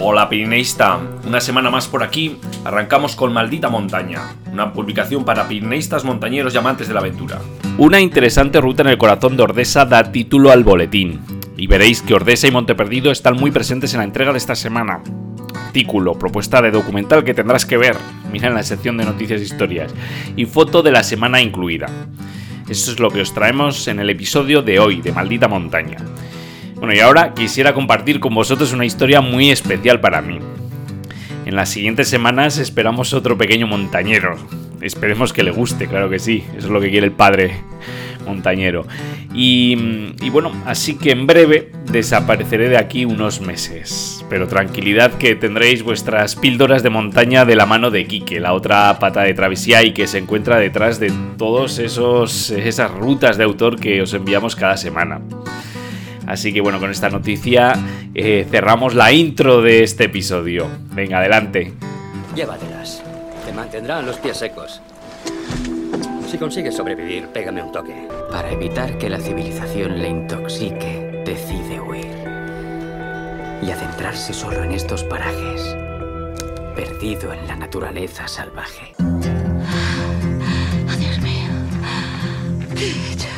Hola Pirineísta, una semana más por aquí, arrancamos con Maldita Montaña, una publicación para pirineístas, montañeros y amantes de la aventura. Una interesante ruta en el corazón de Ordesa da título al boletín, y veréis que Ordesa y Monteperdido están muy presentes en la entrega de esta semana. Artículo, propuesta de documental que tendrás que ver, mira en la sección de noticias e historias, y foto de la semana incluida. Eso es lo que os traemos en el episodio de hoy de Maldita Montaña. Bueno, y ahora quisiera compartir con vosotros una historia muy especial para mí. En las siguientes semanas esperamos otro pequeño montañero. Esperemos que le guste, claro que sí. Eso es lo que quiere el padre montañero. Y, y, bueno, así que en breve desapareceré de aquí unos meses. Pero tranquilidad que tendréis vuestras píldoras de montaña de la mano de Quique, la otra pata de travesía y que se encuentra detrás de esos esas rutas de autor que os enviamos cada semana. Así que bueno, con esta noticia eh, cerramos la intro de este episodio. Venga, adelante. Llévatelas. Te mantendrán los pies secos. Si consigues sobrevivir, pégame un toque. Para evitar que la civilización le intoxique, decide huir. Y adentrarse solo en estos parajes, perdido en la naturaleza salvaje. Oh, Dios mío. ¿Qué he hecho?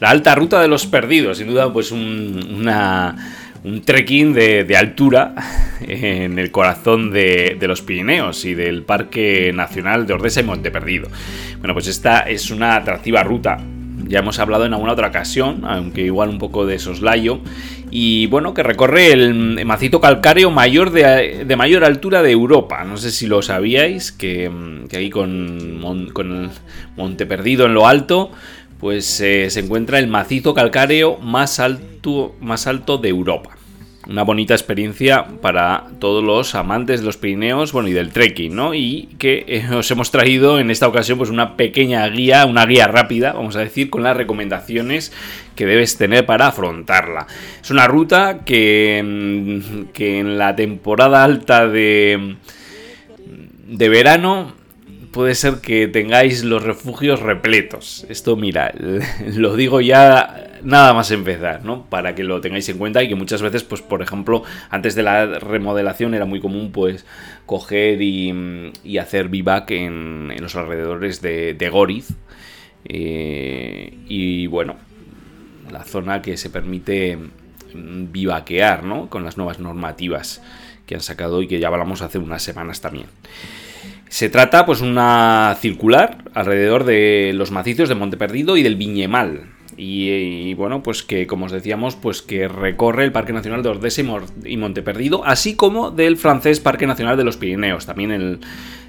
La alta ruta de los perdidos, sin duda, pues un, una, un trekking de, altura en el corazón de, de, los Pirineos y del Parque Nacional de Ordesa y Monteperdido. Bueno, pues esta es una atractiva ruta. Ya hemos hablado en alguna otra ocasión, aunque igual un poco de soslayo. Y bueno, que recorre el macizo calcáreo mayor de, de mayor altura de Europa. No sé si lo sabíais, que, que ahí con, con Monteperdido en lo alto pues eh, se encuentra el macizo calcáreo más alto, más alto de Europa. Una bonita experiencia para todos los amantes de los Pirineos, bueno, y del trekking, ¿no? Y que eh, os hemos traído en esta ocasión pues una pequeña guía, una guía rápida, vamos a decir, con las recomendaciones que debes tener para afrontarla. Es una ruta que, mm, que en la temporada alta de, de verano puede ser que tengáis los refugios repletos. Esto, mira, lo digo ya nada más empezar, ¿no? Para que lo tengáis en cuenta y que muchas veces, pues, por ejemplo, antes de la remodelación era muy común, pues, coger y, hacer vivac en, los alrededores de, de Goriz. Eh, y bueno, la zona que se permite vivaquear, ¿no? Con las nuevas normativas que han sacado y que ya hablamos hace unas semanas también. Se trata pues una circular alrededor de los macizos de Monteperdido y del Viñemal. Y, bueno, pues que como os decíamos, pues que recorre el Parque Nacional de Ordesa y Monteperdido, así como del francés Parque Nacional de los Pirineos, también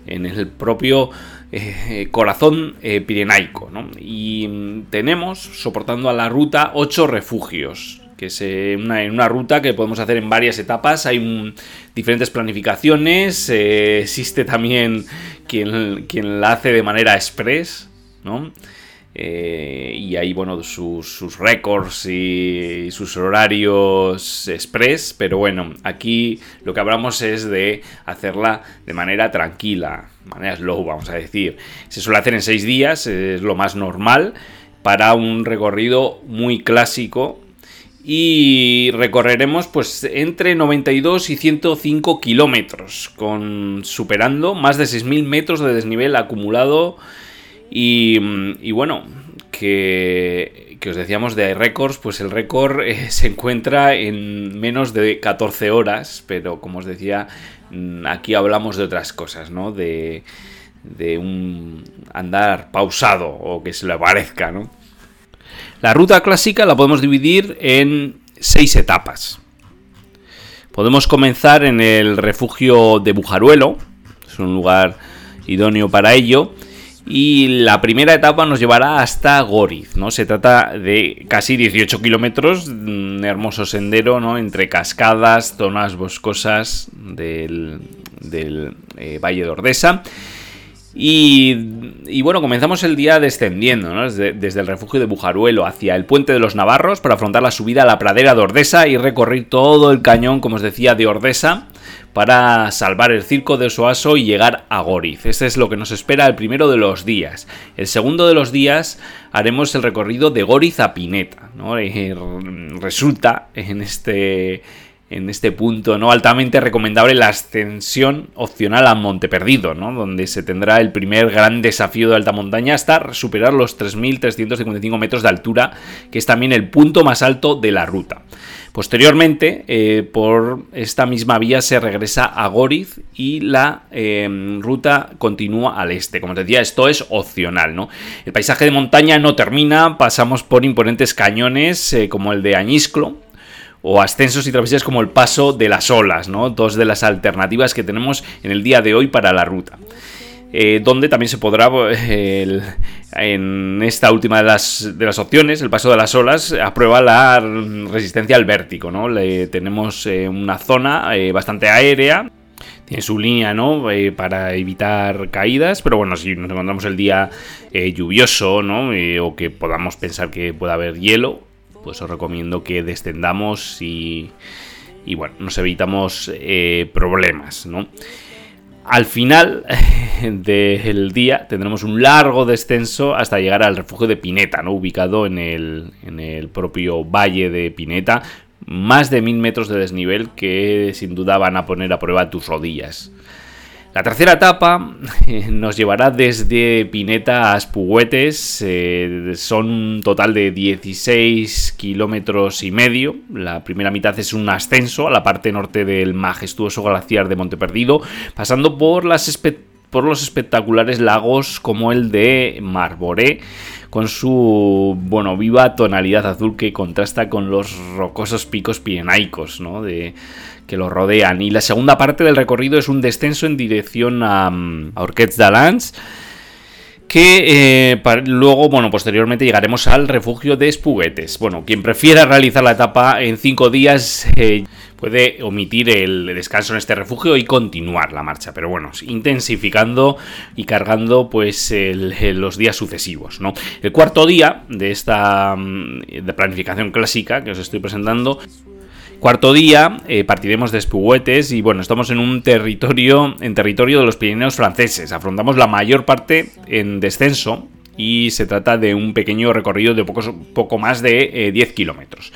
en el propio eh, corazón eh, pirenaico. Y tenemos, soportando a la ruta, ocho refugios que es una, una ruta que podemos hacer en varias etapas. Hay diferentes planificaciones. Eh, existe también quien, quien, la hace de manera express, ¿no? Eh, y hay, bueno, sus, sus récords y, y, sus horarios express. Pero bueno, aquí lo que hablamos es de hacerla de manera tranquila, de manera slow, vamos a decir. Se suele hacer en seis días, es lo más normal para un recorrido muy clásico y recorreremos pues entre 92 y 105 kilómetros, con superando más de 6.000 metros de desnivel acumulado y, y bueno, que, que, os decíamos de récords, pues el récord eh, se encuentra en menos de 14 horas, pero como os decía, mm, aquí hablamos de otras cosas, ¿no? De, de un andar pausado o que se le parezca, ¿no? La ruta clásica la podemos dividir en seis etapas. Podemos comenzar en el refugio de Bujaruelo, es un lugar idóneo para ello, Y la primera etapa nos llevará hasta Goriz, ¿no? Se trata de casi 18 kilómetros, un hermoso sendero, ¿no? Entre cascadas, zonas boscosas del, eh, Valle de Ordesa. Y, bueno, comenzamos el día descendiendo, ¿no? desde, el refugio de Bujaruelo hacia el puente de los Navarros para afrontar la subida a la pradera de Ordesa y recorrer todo el cañón, como os decía, de Ordesa para salvar el circo de Soaso y llegar a Goriz. Este es lo que nos espera el primero de los días. El segundo de los días haremos el recorrido de Goriz a Pineta. ¿no? Resulta en este en este punto no altamente recomendable la ascensión opcional a Monte Perdido, donde se tendrá el primer gran desafío de alta montaña hasta superar los 3.355 metros de altura, que es también el punto más alto de la ruta. Posteriormente, eh, por esta misma vía se regresa a Goriz y la em, ruta continúa al este. Como te decía, esto es opcional, ¿no? El paisaje de montaña no termina, pasamos por imponentes cañones eh, como el de Añisclo, o ascensos y travesías como el paso de las olas, ¿no? Dos de las alternativas que tenemos en el día de hoy para la ruta. Eh, donde también se podrá, eh, en esta última de las, de las, opciones, el paso de las olas, aprueba la resistencia al vértigo, ¿no? Tenemos eh, una zona bastante aérea, tiene su línea, ¿no? para evitar caídas, pero bueno, si nos encontramos el día lluvioso, ¿no? o que podamos pensar que pueda haber hielo, pues os recomiendo que descendamos y, y bueno, nos evitamos eh, problemas, ¿no? Al final del día tendremos un largo descenso hasta llegar al refugio de Pineta, ¿no? ubicado en el, en el propio valle de Pineta, más de mil metros de desnivel que sin duda van a poner a prueba tus rodillas. La tercera etapa eh, nos llevará desde Pineta a Aspuguetes, eh, son un total de 16 kilómetros y medio. La primera mitad es un ascenso a la parte norte del majestuoso glaciar de Monteperdido, pasando por, las por los espectaculares lagos como el de Marboré, con su bueno, viva tonalidad azul que contrasta con los rocosos picos pirenaicos ¿no? de, que lo rodean. Y la segunda parte del recorrido es un descenso en dirección a, mm, a Orquets d'Alans que eh, luego, bueno, posteriormente llegaremos al refugio de Espuguetes. Bueno, quien prefiera realizar la etapa en cinco días eh, puede omitir el descanso en este refugio y continuar la marcha, pero bueno, intensificando y cargando pues los días sucesivos, ¿no? El cuarto día de esta mm, de planificación clásica que os estoy presentando Cuarto día, eh, partiremos de Espuguetes y bueno, estamos en un territorio, en territorio de los Pirineos franceses. Afrontamos la mayor parte en descenso y se trata de un pequeño recorrido de poco más de 10 eh, kilómetros.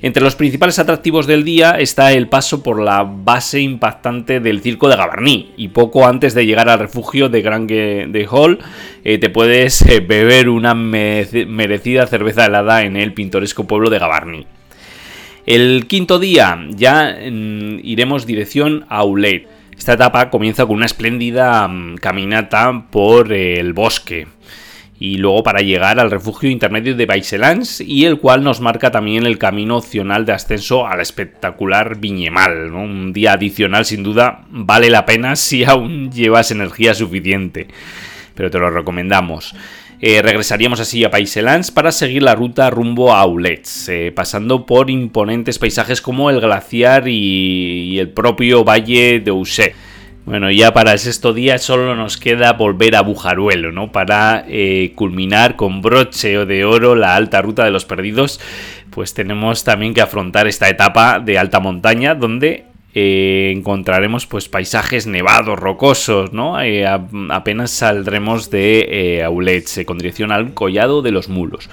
Entre los principales atractivos del día está el paso por la base impactante del circo de Gavarní y poco antes de llegar al refugio de Grand de Hall eh, te puedes beber una merecida cerveza helada en el pintoresco pueblo de Gavarní. El quinto día ya mm, iremos dirección a Aulet. Esta etapa comienza con una espléndida mm, caminata por el bosque y luego para llegar al refugio intermedio de Baiselans y el cual nos marca también el camino opcional de ascenso al espectacular Viñemal. Un día adicional sin duda vale la pena si aún llevas energía suficiente, pero te lo recomendamos. Eh, regresaríamos así a Paiselans para seguir la ruta rumbo a Aulets, eh, pasando por imponentes paisajes como el glaciar y, el propio valle de Ousé. Bueno, ya para el sexto día solo nos queda volver a Bujaruelo, ¿no? Para eh, culminar con broche de oro la alta ruta de los perdidos, pues tenemos también que afrontar esta etapa de alta montaña donde eh, encontraremos pues paisajes nevados, rocosos, ¿no? Eh, apenas saldremos de eh, Aulets con dirección al collado de los mulos.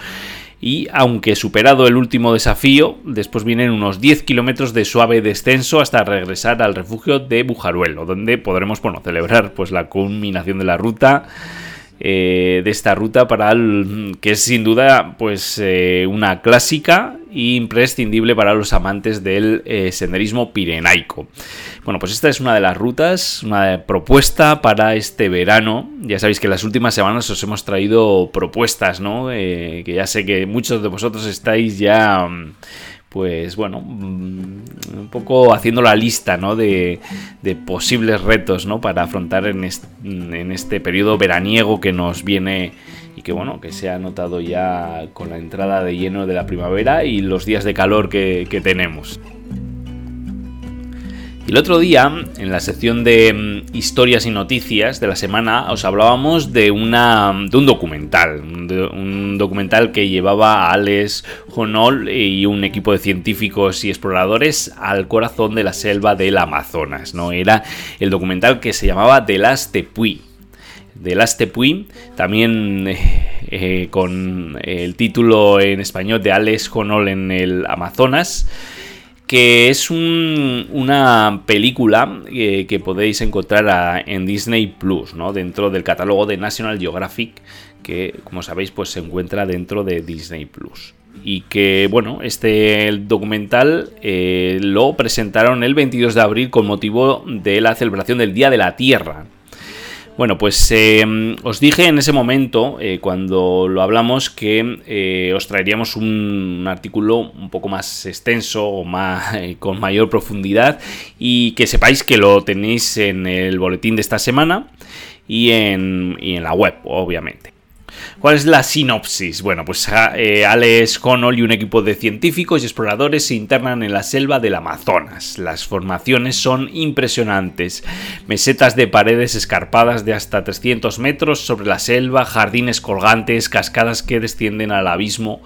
Y aunque superado el último desafío, después vienen unos 10 kilómetros de suave descenso hasta regresar al refugio de Bujaruelo, donde podremos bueno, celebrar pues, la culminación de la ruta eh, de esta ruta para que es sin duda pues eh, una clásica e imprescindible para los amantes del eh, senderismo pirenaico. Bueno, pues esta es una de las rutas, una propuesta para este verano. Ya sabéis que las últimas semanas os hemos traído propuestas, ¿no? que ya sé que muchos de vosotros estáis ya pues bueno, mm, un poco haciendo la lista ¿no? de, posibles retos ¿no? para afrontar en este, periodo veraniego que nos viene y que bueno, que se ha notado ya con la entrada de lleno de la primavera y los días de calor que tenemos el otro día, en la sección de mm, historias y noticias de la semana, os hablábamos de, una, de un documental. un documental que llevaba a Alex Honol y un equipo de científicos y exploradores al corazón de la selva del Amazonas. ¿no? Era el documental que se llamaba The Last Tepuy. The Last Tepuy, también eh, con el título en español de Alex Honol en el Amazonas que es una película eh, que podéis encontrar en Disney Plus, ¿no? dentro del catálogo de National Geographic, que como sabéis pues se encuentra dentro de Disney Plus. Y que bueno, este documental eh, lo presentaron el 22 de abril con motivo de la celebración del Día de la Tierra, bueno, pues em, os dije en ese momento, eh, cuando lo hablamos, que eh, os traeríamos un, artículo un poco más extenso o más, eh, con mayor profundidad y que sepáis que lo tenéis en el boletín de esta semana y en la web, obviamente. ¿Cuál es la sinopsis? Bueno, pues eh, Alex Connell y un equipo de científicos y exploradores se internan en la selva del Amazonas. Las formaciones son impresionantes. Mesetas de paredes escarpadas de hasta 300 metros sobre la selva, jardines colgantes, cascadas que descienden al abismo.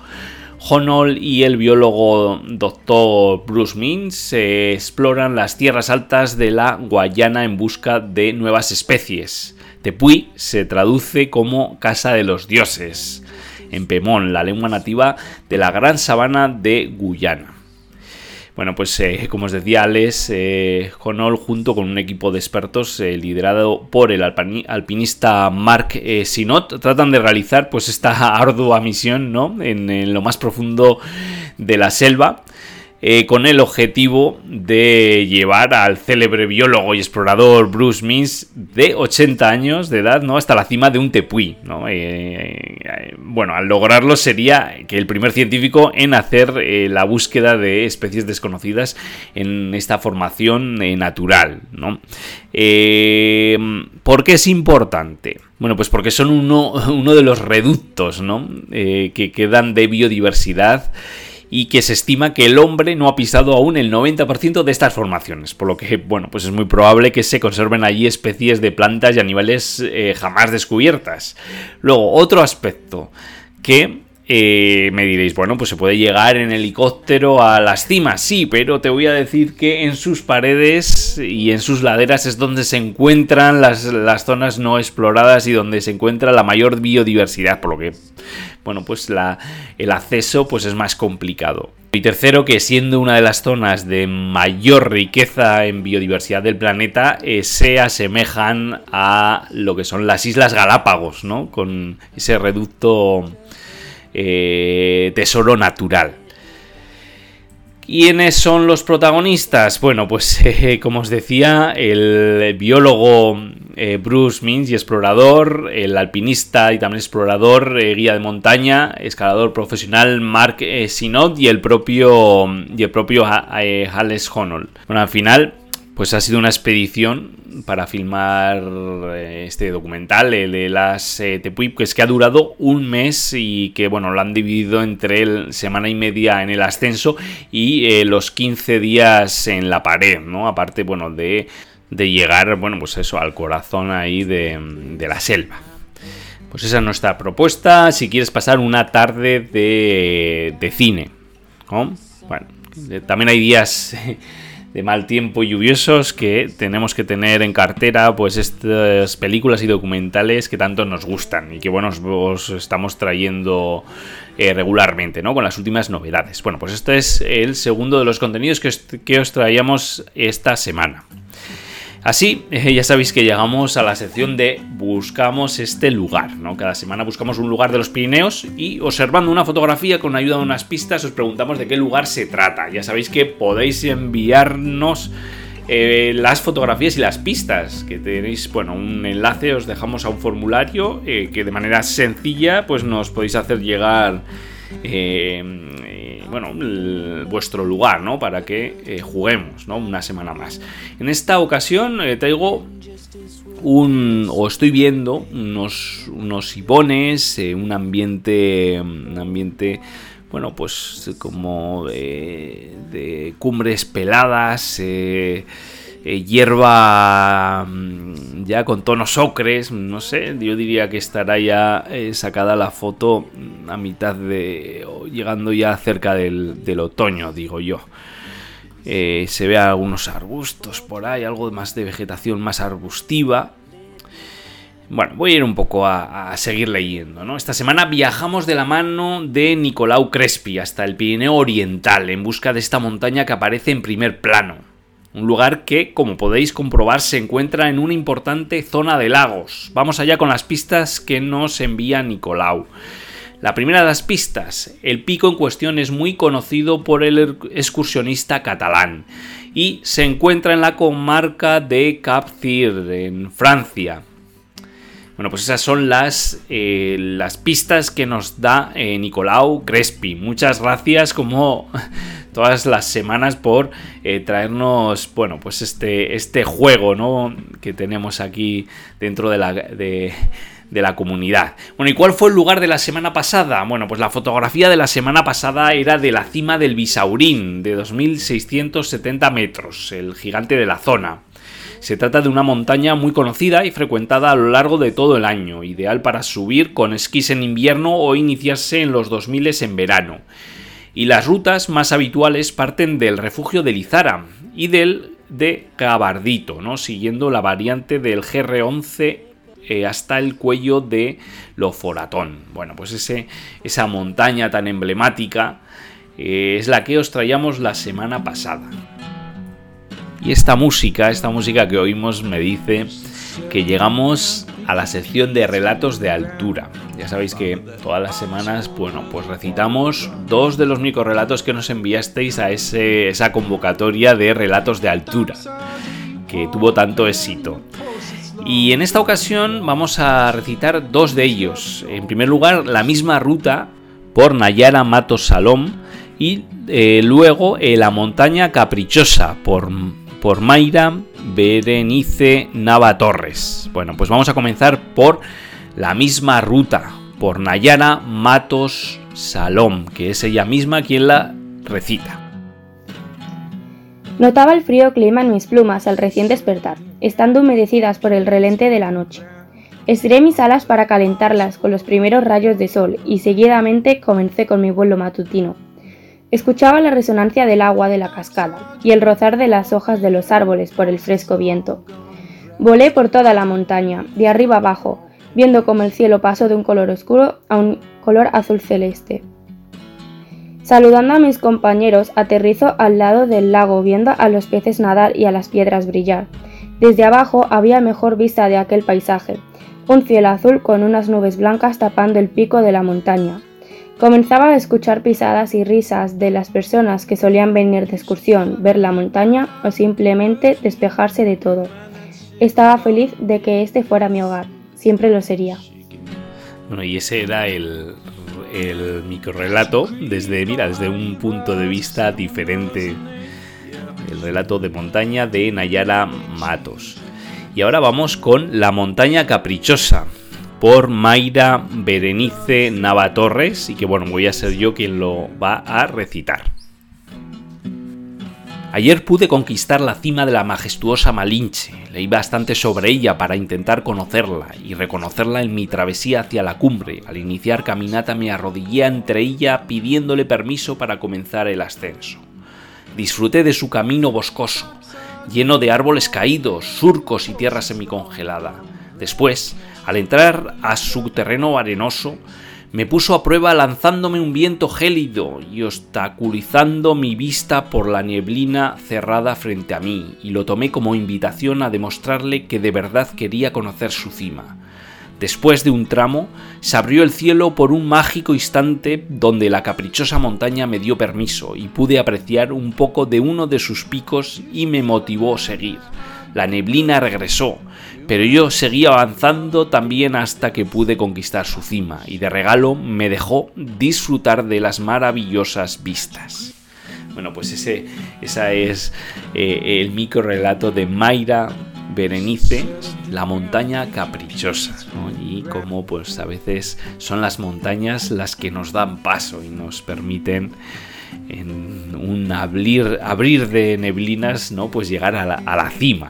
Honol y el biólogo Dr. Bruce Mins exploran las tierras altas de la Guayana en busca de nuevas especies. Tepuy se traduce como Casa de los Dioses, en Pemón, la lengua nativa de la gran sabana de Guyana. Bueno, pues eh, como os decía, Alex eh, Honol, junto con un equipo de expertos eh, liderado por el alpinista Mark Sinot, tratan de realizar pues esta ardua misión ¿no? en lo más profundo de la selva eh, con el objetivo de llevar al célebre biólogo y explorador Bruce Means de 80 años de edad ¿no? hasta la cima de un tepuy. ¿no? Eh, eh, bueno, al lograrlo sería que el primer científico en hacer la búsqueda de especies desconocidas en esta formación natural. ¿no? ¿Por qué es importante? Bueno, pues porque son uno, uno de los reductos ¿no? que quedan de biodiversidad y que se estima que el hombre no ha pisado aún el 90% de estas formaciones, por lo que, bueno, pues es muy probable que se conserven allí especies de plantas y animales eh, jamás descubiertas. Luego, otro aspecto que eh, me diréis, bueno, pues se puede llegar en helicóptero a las cimas, sí, pero te voy a decir que en sus paredes y en sus laderas es donde se encuentran las, las zonas no exploradas y donde se encuentra la mayor biodiversidad, por lo que, bueno, pues la, el acceso pues es más complicado. Y tercero, que siendo una de las zonas de mayor riqueza en biodiversidad del planeta, eh, se asemejan a lo que son las Islas Galápagos, ¿no? Con ese reducto eh, tesoro natural. ¿Quiénes son los protagonistas? Bueno, pues eh, como os decía, el biólogo eh, Bruce Mins y explorador, el alpinista y también explorador, guía de montaña, escalador profesional Mark Sinot y el propio, y el propio Alex Honnold. Bueno, al final pues ha sido una expedición para filmar eh, este documental, el de las eh, que es que ha durado un mes y que, bueno, lo han dividido entre el, semana y media en el ascenso y eh, los 15 días en la pared, ¿no? Aparte, bueno, de, de llegar, bueno, pues eso, al corazón ahí de, de la selva. Pues esa es nuestra propuesta si quieres pasar una tarde de, de cine, ¿no? Bueno, también hay días de mal tiempo y lluviosos que tenemos que tener en cartera pues estas películas y documentales que tanto nos gustan y que bueno os, estamos trayendo eh, regularmente no con las últimas novedades. Bueno pues este es el segundo de los contenidos que que os traíamos esta semana Así, ya sabéis que llegamos a la sección de buscamos este lugar, ¿no? Cada semana buscamos un lugar de los Pirineos y observando una fotografía con ayuda de unas pistas os preguntamos de qué lugar se trata. Ya sabéis que podéis enviarnos eh, las fotografías y las pistas que tenéis, bueno, un enlace os dejamos a un formulario eh, que de manera sencilla pues nos podéis hacer llegar eh, bueno, vuestro lugar, ¿no? Para que eh, juguemos, ¿no? Una semana más. En esta ocasión eh, traigo un, o estoy viendo unos, unos ibones, un ambiente, un ambiente bueno, pues como de, cumbres peladas, eh, eh, hierba mm, ya con tonos ocres, no sé, yo diría que estará ya eh, sacada la foto a mitad de, o llegando ya cerca del, otoño, digo yo. se ve algunos arbustos por ahí, algo más de vegetación más arbustiva. Bueno, voy a ir un poco a, seguir leyendo, ¿no? Esta semana viajamos de la mano de Nicolau Crespi hasta el Pirineo Oriental en busca de esta montaña que aparece en primer plano. Un lugar que, como podéis comprobar, se encuentra en una importante zona de lagos. Vamos allá con las pistas que nos envía Nicolau. La primera de las pistas, el pico en cuestión es muy conocido por el excursionista catalán y se encuentra en la comarca de Cap Cirque, en Francia. Bueno, pues esas son las, eh, las pistas que nos da eh, Nicolau Crespi. Muchas gracias como todas las semanas por eh, traernos, bueno, pues este, este juego, ¿no? Que tenemos aquí dentro de la... De, de la comunidad. Bueno, ¿y cuál fue el lugar de la semana pasada? Bueno, pues la fotografía de la semana pasada era de la cima del Bisaurín, de 2.670 metros, el gigante de la zona. Se trata de una montaña muy conocida y frecuentada a lo largo de todo el año, ideal para subir con esquís en invierno o iniciarse en los 2000 en verano. Y las rutas más habituales parten del refugio de Lizara y del de Cabardito, ¿no? siguiendo la variante del GR11 eh, hasta el cuello de Loforatón. Bueno, pues ese, esa montaña tan emblemática eh, es la que os traíamos la semana pasada. Y esta música, esta música que oímos me dice que llegamos a la sección de relatos de altura. Ya sabéis que todas las semanas, bueno, pues recitamos dos de los relatos que nos enviasteis a esa convocatoria de relatos de altura, que tuvo tanto éxito. Y en esta ocasión vamos a recitar dos de ellos. En primer lugar, la misma ruta por Nayara Matos Salom y eh, luego eh, la montaña caprichosa por por Mayra Berenice Nava Torres. Bueno, pues vamos a comenzar por la misma ruta, por Nayara Matos Salom, que es ella misma quien la recita. Notaba el frío clima en mis plumas al recién despertar, estando humedecidas por el relente de la noche. Estiré mis alas para calentarlas con los primeros rayos de sol y seguidamente comencé con mi vuelo matutino, Escuchaba la resonancia del agua de la cascada y el rozar de las hojas de los árboles por el fresco viento. Volé por toda la montaña, de arriba abajo, viendo cómo el cielo pasó de un color oscuro a un color azul celeste. Saludando a mis compañeros, aterrizo al lado del lago viendo a los peces nadar y a las piedras brillar. Desde abajo había mejor vista de aquel paisaje, un cielo azul con unas nubes blancas tapando el pico de la montaña, Comenzaba a escuchar pisadas y risas de las personas que solían venir de excursión, ver la montaña o simplemente despejarse de todo. Estaba feliz de que este fuera mi hogar, siempre lo sería. Bueno, y ese era el, el microrelato desde, mira, desde un punto de vista diferente. El relato de montaña de Nayara Matos. Y ahora vamos con La montaña caprichosa, por Mayra Berenice Navatorres y que bueno, voy a ser yo quien lo va a recitar. Ayer pude conquistar la cima de la majestuosa Malinche, leí bastante sobre ella para intentar conocerla y reconocerla en mi travesía hacia la cumbre. Al iniciar caminata me arrodillé entre ella pidiéndole permiso para comenzar el ascenso. Disfruté de su camino boscoso, lleno de árboles caídos, surcos y tierra semicongelada. Después, al entrar a su terreno arenoso, me puso a prueba lanzándome un viento gélido y obstaculizando mi vista por la nieblina cerrada frente a mí, y lo tomé como invitación a demostrarle que de verdad quería conocer su cima. Después de un tramo, se abrió el cielo por un mágico instante donde la caprichosa montaña me dio permiso y pude apreciar un poco de uno de sus picos y me motivó a seguir. La neblina regresó, pero yo seguí avanzando también hasta que pude conquistar su cima y de regalo me dejó disfrutar de las maravillosas vistas. Bueno, pues ese esa es eh, el micro relato de Mayra Berenice, la montaña caprichosa, y como pues a veces son las montañas las que nos dan paso y nos permiten en un abrir, abrir de neblinas, ¿no? Pues llegar a la cima.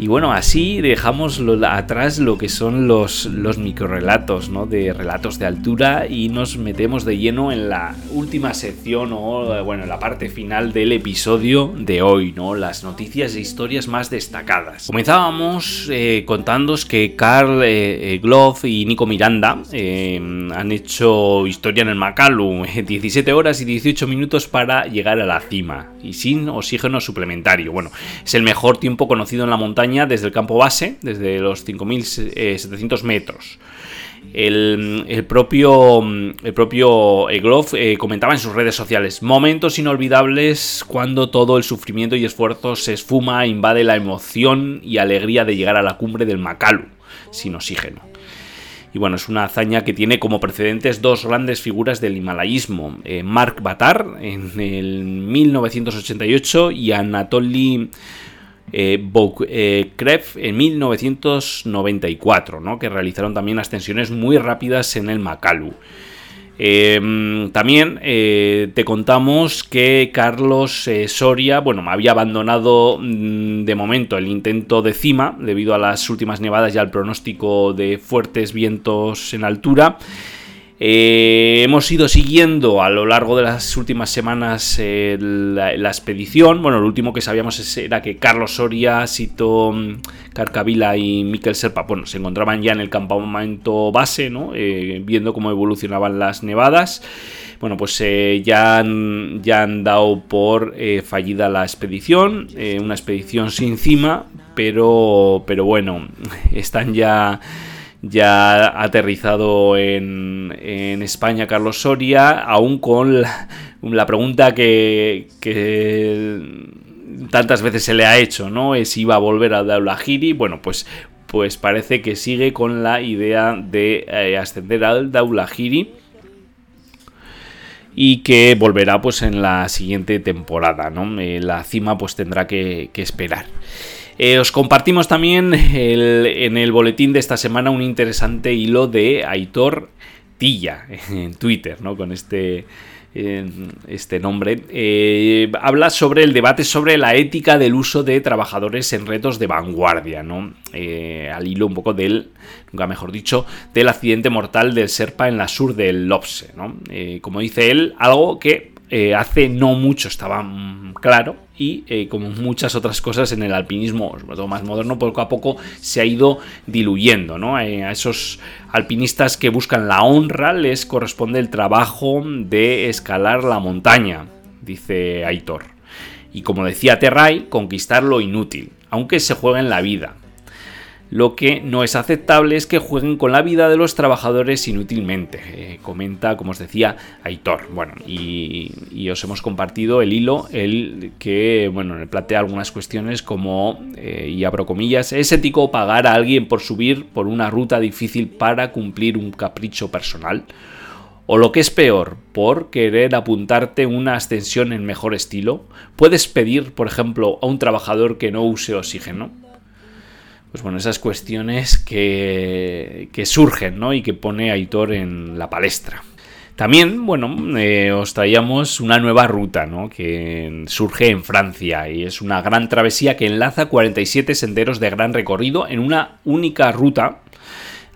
Y bueno, así dejamos atrás lo que son los, los microrelatos, ¿no? De relatos de altura y nos metemos de lleno en la última sección o, bueno, en la parte final del episodio de hoy, ¿no? Las noticias e historias más destacadas. Comenzábamos eh, contándos que Carl eh, eh Glove y Nico Miranda eh, han hecho historia en el Makalu, 17 horas y 18 minutos para llegar a la cima y sin oxígeno suplementario. Bueno, es el mejor tiempo conocido en la montaña desde el campo base, desde los 5.700 metros. El, propio, el propio Egloff eh, comentaba en sus redes sociales, momentos inolvidables cuando todo el sufrimiento y esfuerzo se esfuma, invade la emoción y alegría de llegar a la cumbre del Makalu, sin oxígeno. Y bueno, es una hazaña que tiene como precedentes dos grandes figuras del himalayismo, eh, Mark Batar en el 1988 y Anatoly eh, eh en 1994, ¿no? que realizaron también ascensiones muy rápidas en el Makalu. Em, también eh, te contamos que Carlos eh, Soria, bueno, había abandonado mm, de momento el intento de cima debido a las últimas nevadas y al pronóstico de fuertes vientos en altura. Eh, hemos ido siguiendo a lo largo de las últimas semanas eh, la, expedición. Bueno, lo último que sabíamos era que Carlos Soria, Sito mm, Carcavila y Miquel Serpa bueno, se encontraban ya en el campamento base, ¿no? Eh, viendo cómo evolucionaban las nevadas. Bueno, pues ya, han, ya han dado por fallida la expedición, una expedición sin cima, pero, pero bueno, están ya ya ha aterrizado en, España Carlos Soria, aún con la, pregunta que, tantas veces se le ha hecho, ¿no? Es si iba a volver a Daulahiri. Bueno, pues, pues parece que sigue con la idea de eh, ascender al Daulahiri y que volverá pues en la siguiente temporada, ¿no? Eh, la cima pues tendrá que esperar. Eh, os compartimos también en el boletín de esta semana un interesante hilo de Aitor Tilla en Twitter, ¿no? Con este este nombre, eh, habla sobre el debate sobre la ética del uso de trabajadores en retos de vanguardia, ¿no? Eh, al hilo un poco del, nunca mejor dicho, del accidente mortal del Serpa en la sur del Lopse, ¿no? como dice él, algo que hace no mucho estaba mm, claro y eh, como muchas otras cosas en el alpinismo, sobre todo más moderno, poco a poco se ha ido diluyendo. ¿no? Eh, a esos alpinistas que buscan la honra les corresponde el trabajo de escalar la montaña, dice Aitor. Y como decía Terray, conquistar lo inútil, aunque se juega en la vida. Lo que no es aceptable es que jueguen con la vida de los trabajadores inútilmente, eh, comenta, como os decía, Aitor. Bueno, y, os hemos compartido el hilo, el que, bueno, plantea algunas cuestiones como, eh, y abro comillas, ¿es ético pagar a alguien por subir por una ruta difícil para cumplir un capricho personal? O lo que es peor, por querer apuntarte una ascensión en mejor estilo, puedes pedir, por ejemplo, a un trabajador que no use oxígeno pues bueno, esas cuestiones que, surgen ¿no? y que pone Aitor en la palestra. También, bueno, eh, os traíamos una nueva ruta, ¿no? Que surge en Francia y es una gran travesía que enlaza 47 senderos de gran recorrido en una única ruta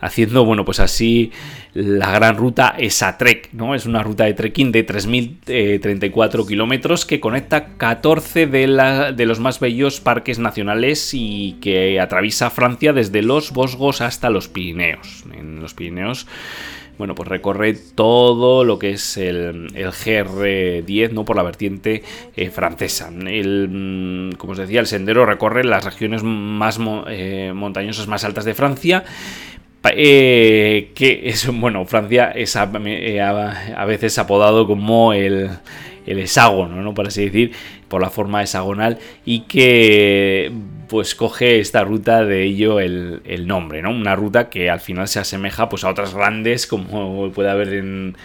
haciendo, bueno, pues así la gran ruta Esatrek, ¿no? Es una ruta de trekking de 3.034 kilómetros que conecta 14 de, de, los más bellos parques nacionales y que atraviesa Francia desde los Vosgos hasta los Pirineos. En los Pirineos bueno, pues recorre todo lo que es el, GR10, ¿no? Por la vertiente eh, francesa. El, mm, como os decía, el sendero recorre las regiones más eh, montañosas más altas de Francia eh, que es, bueno, Francia es a, eh, veces apodado como el, el hexágono, ¿no? Por así decir, por la forma hexagonal, y que pues coge esta ruta de ello el, nombre, ¿no? Una ruta que al final se asemeja pues a otras grandes como puede haber en,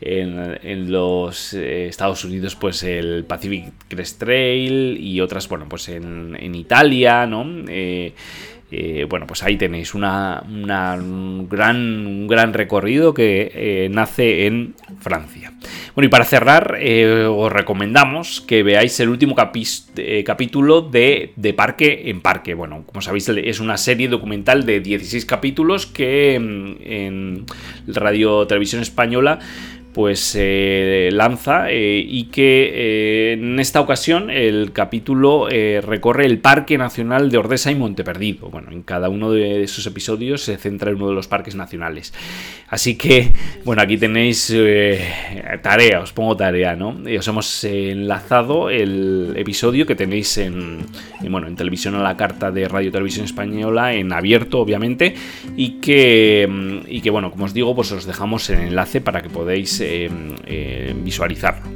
en, los eh, Estados Unidos pues el Pacific Crest Trail y otras, bueno, pues en, en Italia, ¿no? Eh, eh, bueno, pues ahí tenéis una, un, gran, un gran recorrido que eh, nace en Francia. Bueno, y para cerrar, eh, os recomendamos que veáis el último capítulo de, de, Parque en Parque. Bueno, como sabéis, es una serie documental de 16 capítulos que mm, en Radio Televisión Española pues se lanza eh, y que eh, en esta ocasión el capítulo eh, recorre el Parque Nacional de Ordesa y Monteperdido. Bueno, en cada uno de esos episodios se centra en uno de los parques nacionales. Así que, bueno, aquí tenéis tarea, os pongo tarea, ¿no? os hemos enlazado el episodio que tenéis en, bueno, en televisión a la carta de Radio Televisión Española, en abierto, obviamente, y que, y que bueno, como os digo, pues os dejamos el enlace para que podáis eh, eh, visualizarlo.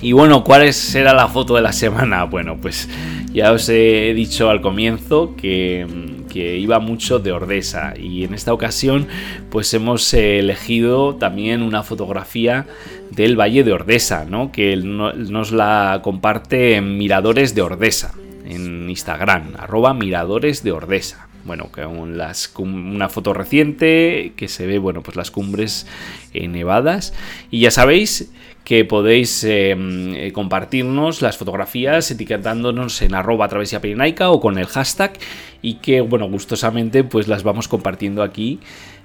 Y bueno, ¿cuál será la foto de la semana? Bueno, pues ya os he dicho al comienzo que, iba mucho de Ordesa y en esta ocasión pues hemos elegido también una fotografía del Valle de Ordesa, ¿no? que nos la comparte en Miradores de Ordesa, en Instagram, arroba Miradores de Ordesa bueno, con las, una foto reciente que se ve, bueno, pues las cumbres eh, nevadas. Y ya sabéis que podéis em, eh, compartirnos las fotografías etiquetándonos en arroba travesía pirenaica o con el hashtag y que, bueno, gustosamente pues las vamos compartiendo aquí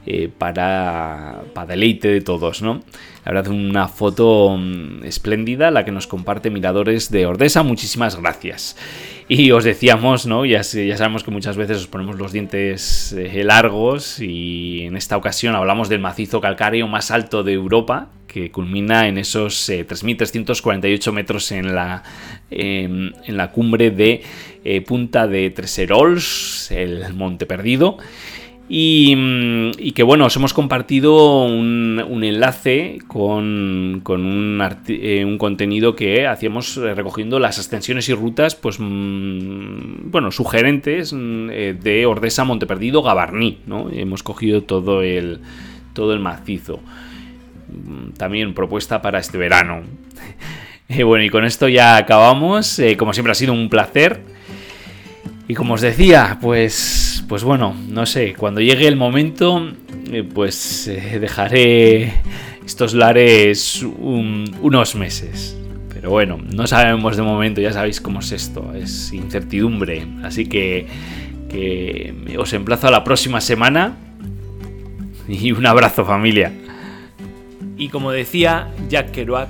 eh, para, para, deleite de todos, ¿no? La verdad, una foto mm, espléndida, la que nos comparte Miradores de Ordesa. Muchísimas gracias. Y os decíamos, ¿no? Ya, ya sabemos que muchas veces os ponemos los dientes eh, largos y en esta ocasión hablamos del macizo calcáreo más alto de Europa, que culmina en esos 3.348 eh, metros en la, en la cumbre de Punta de Treserols, el Monte Perdido. Mm, y, que bueno, os hemos compartido un, enlace con, eh, un, contenido que hacíamos eh, recogiendo las extensiones y rutas, pues mm, bueno, sugerentes mm, eh, de Ordesa, Monteperdido, Gabarní, ¿no? Hemos cogido todo el, todo el macizo. También propuesta para este verano. bueno, y con esto ya acabamos. como siempre ha sido un placer. Y como os decía, pues pues bueno, no sé, cuando llegue el momento, eh, pues eh, dejaré estos lares unos meses. Pero bueno, no sabemos de momento, ya sabéis cómo es esto, es incertidumbre. Así que, que os emplazo a la próxima semana y un abrazo familia. Y como decía Jack Kerouac,